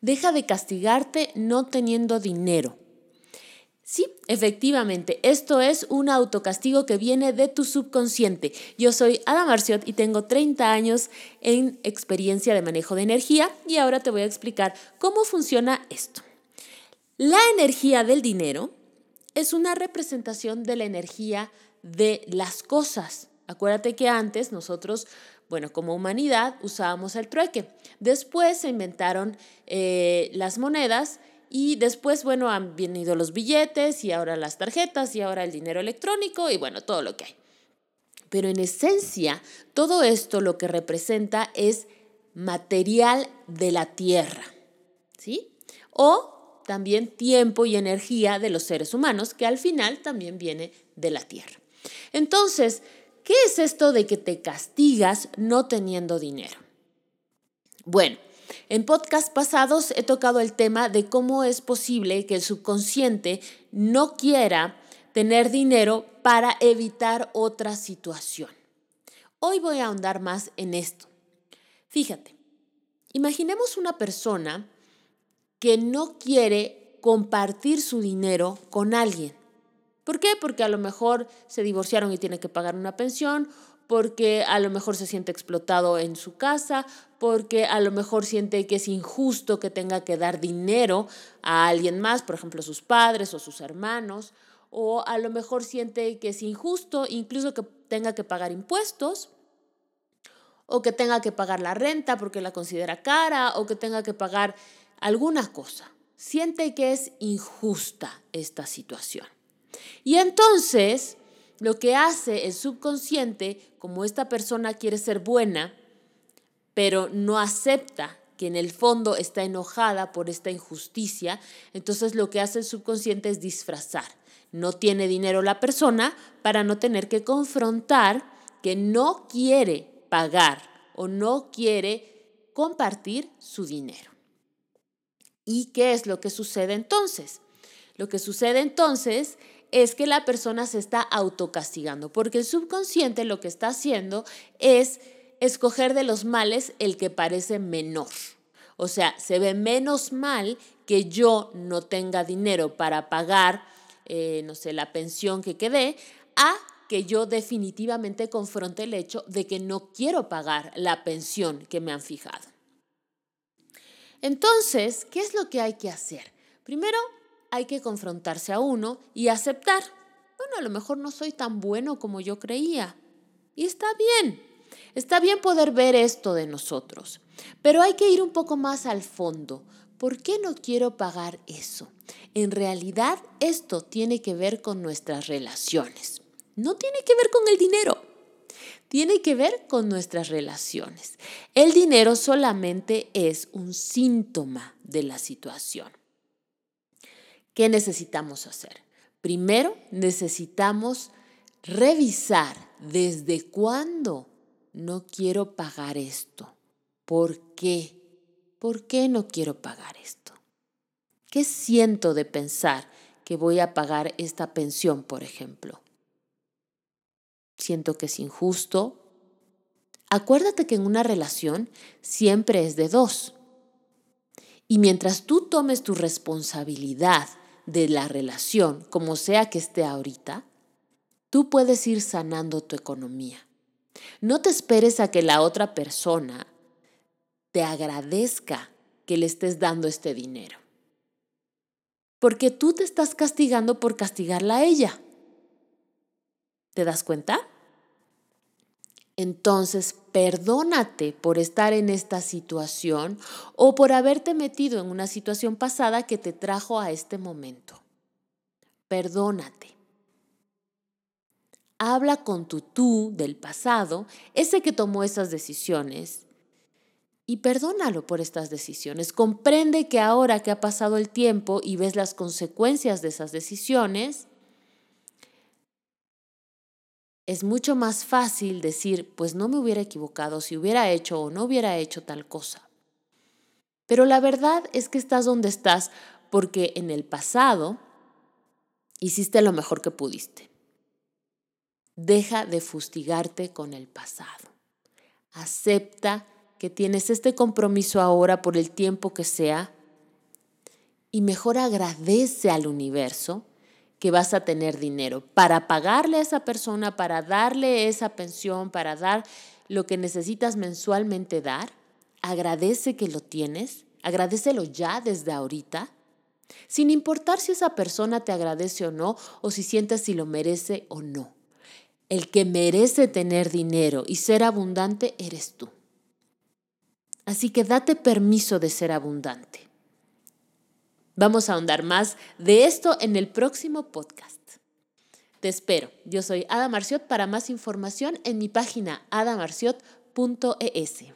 Deja de castigarte no teniendo dinero. Sí, efectivamente, esto es un autocastigo que viene de tu subconsciente. Yo soy Ada Marciot y tengo 30 años en experiencia de manejo de energía y ahora te voy a explicar cómo funciona esto. La energía del dinero es una representación de la energía de las cosas. Acuérdate que antes nosotros, bueno, como humanidad usábamos el trueque. Después se inventaron eh, las monedas y después, bueno, han venido los billetes y ahora las tarjetas y ahora el dinero electrónico y bueno, todo lo que hay. Pero en esencia, todo esto lo que representa es material de la tierra, ¿sí? O también tiempo y energía de los seres humanos, que al final también viene de la tierra. Entonces, ¿qué es esto de que te castigas no teniendo dinero? Bueno, en podcasts pasados he tocado el tema de cómo es posible que el subconsciente no quiera tener dinero para evitar otra situación. Hoy voy a ahondar más en esto. Fíjate, imaginemos una persona que no quiere compartir su dinero con alguien. ¿Por qué? Porque a lo mejor se divorciaron y tiene que pagar una pensión porque a lo mejor se siente explotado en su casa, porque a lo mejor siente que es injusto que tenga que dar dinero a alguien más, por ejemplo, sus padres o sus hermanos, o a lo mejor siente que es injusto incluso que tenga que pagar impuestos, o que tenga que pagar la renta porque la considera cara, o que tenga que pagar alguna cosa. Siente que es injusta esta situación. Y entonces lo que hace el subconsciente, como esta persona quiere ser buena, pero no acepta que en el fondo está enojada por esta injusticia, entonces lo que hace el subconsciente es disfrazar. No tiene dinero la persona para no tener que confrontar que no quiere pagar o no quiere compartir su dinero. ¿Y qué es lo que sucede entonces? Lo que sucede entonces es que la persona se está autocastigando, porque el subconsciente lo que está haciendo es escoger de los males el que parece menor. O sea, se ve menos mal que yo no tenga dinero para pagar, eh, no sé, la pensión que quedé, a que yo definitivamente confronte el hecho de que no quiero pagar la pensión que me han fijado. Entonces, ¿qué es lo que hay que hacer? Primero, hay que confrontarse a uno y aceptar, bueno, a lo mejor no soy tan bueno como yo creía. Y está bien, está bien poder ver esto de nosotros, pero hay que ir un poco más al fondo. ¿Por qué no quiero pagar eso? En realidad esto tiene que ver con nuestras relaciones. No tiene que ver con el dinero. Tiene que ver con nuestras relaciones. El dinero solamente es un síntoma de la situación. ¿Qué necesitamos hacer? Primero, necesitamos revisar desde cuándo no quiero pagar esto. ¿Por qué? ¿Por qué no quiero pagar esto? ¿Qué siento de pensar que voy a pagar esta pensión, por ejemplo? Siento que es injusto. Acuérdate que en una relación siempre es de dos. Y mientras tú tomes tu responsabilidad de la relación, como sea que esté ahorita, tú puedes ir sanando tu economía. No te esperes a que la otra persona te agradezca que le estés dando este dinero. Porque tú te estás castigando por castigarla a ella. ¿Te das cuenta? Entonces, perdónate por estar en esta situación o por haberte metido en una situación pasada que te trajo a este momento. Perdónate. Habla con tu tú del pasado, ese que tomó esas decisiones, y perdónalo por estas decisiones. Comprende que ahora que ha pasado el tiempo y ves las consecuencias de esas decisiones, es mucho más fácil decir, pues no me hubiera equivocado si hubiera hecho o no hubiera hecho tal cosa. Pero la verdad es que estás donde estás porque en el pasado hiciste lo mejor que pudiste. Deja de fustigarte con el pasado. Acepta que tienes este compromiso ahora por el tiempo que sea y mejor agradece al universo que vas a tener dinero para pagarle a esa persona, para darle esa pensión, para dar lo que necesitas mensualmente dar. Agradece que lo tienes, agradecelo ya desde ahorita, sin importar si esa persona te agradece o no, o si sientes si lo merece o no. El que merece tener dinero y ser abundante eres tú. Así que date permiso de ser abundante. Vamos a ahondar más de esto en el próximo podcast. Te espero. Yo soy Ada Marciot. Para más información en mi página adamarciot.es.